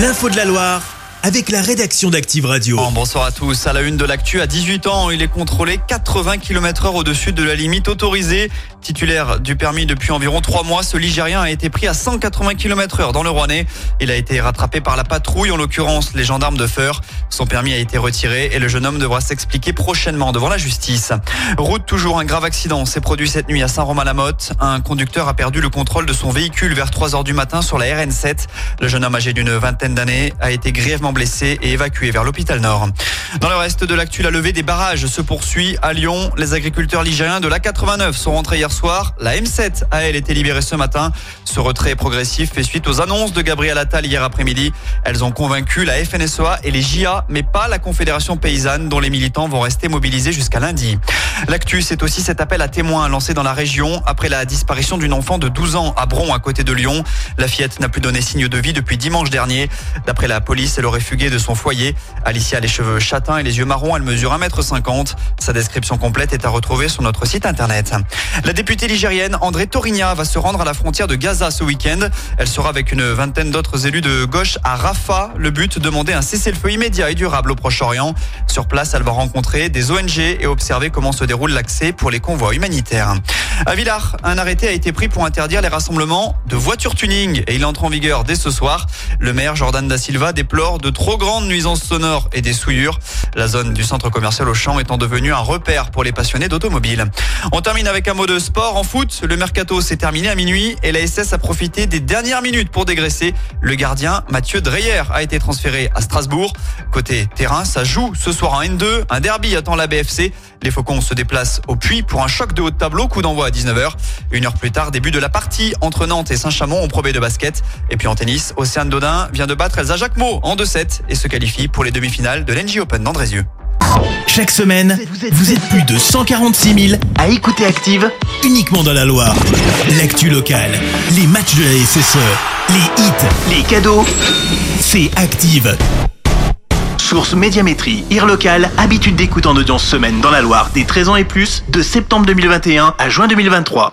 L'info de la Loire avec la rédaction d'Active Radio. Bon, bonsoir à tous. À la une de l'actu, à 18 ans, il est contrôlé 80 km heure au-dessus de la limite autorisée. Titulaire du permis depuis environ 3 mois, ce Ligérien a été pris à 180 km heure dans le Rouennais. Il a été rattrapé par la patrouille, en l'occurrence les gendarmes de Feur. Son permis a été retiré et le jeune homme devra s'expliquer prochainement devant la justice. Route toujours un grave accident s'est produit cette nuit à Saint-Romain-la-Motte. Un conducteur a perdu le contrôle de son véhicule vers 3 heures du matin sur la RN7. Le jeune homme âgé d'une vingtaine d'années a été grièvement blessé et évacué vers l'hôpital Nord. Dans le reste de l'actu, la levée des barrages se poursuit à Lyon. Les agriculteurs ligériens de la 89 sont rentrés hier soir. La M7 a elle été libérée ce matin. Ce retrait progressif fait suite aux annonces de Gabriel Attal hier après-midi. Elles ont convaincu la FNSEA et les JA, mais pas la Confédération paysanne dont les militants vont rester mobilisés jusqu'à lundi. L'actu, c'est aussi cet appel à témoins lancé dans la région après la disparition d'une enfant de 12 ans à Bron à côté de Lyon. La fillette n'a plus donné signe de vie depuis dimanche dernier. D'après la police, elle aurait fugué de son foyer. Alicia a les cheveux châtains et les yeux marrons. Elle mesure 1m50. Sa description complète est à retrouver sur notre site internet. La députée ligérienne André Torigna va se rendre à la frontière de Gaza ce week-end. Elle sera avec une vingtaine d'autres élus de gauche à Rafah. Le but, demander un cessez-le-feu immédiat et durable au Proche-Orient. Sur place, elle va rencontrer des ONG et observer comment se déroule l'accès pour les convois humanitaires. À Villars, un arrêté a été pris pour interdire les rassemblements de voitures tuning et il entre en vigueur dès ce soir. Le maire Jordan Da Silva déplore de trop grandes nuisances sonores et des souillures. La zone du centre commercial Auchan étant devenue un repère pour les passionnés d'automobile. On termine avec un mot de sport. En foot, le mercato s'est terminé à minuit et la SS a profité des dernières minutes pour dégraisser. Le gardien Mathieu Dreyer a été transféré à Strasbourg. Côté terrain, ça joue ce soir en N2. Un derby attend la BFC. Les Faucons se déplacent au Puy pour un choc de haut de tableau. Coup d'envoi à 19h. Une heure plus tard, début de la partie entre Nantes et Saint-Chamond en Pro de basket. Et puis en tennis, Océane Dodin vient de battre Elsa Jacquemot en 2-7 et se qualifie pour les demi-finales de l'NG Open d'Andrézieux. Chaque semaine, vous êtes plus de 146 000 à écouter Active uniquement dans la Loire. L'actu locale, les matchs de la SSE, les hits, les cadeaux. C'est Active. Source Médiamétrie, IR local, habitude d'écoute en audience semaine dans la Loire des 13 ans et plus, de septembre 2021 à juin 2023.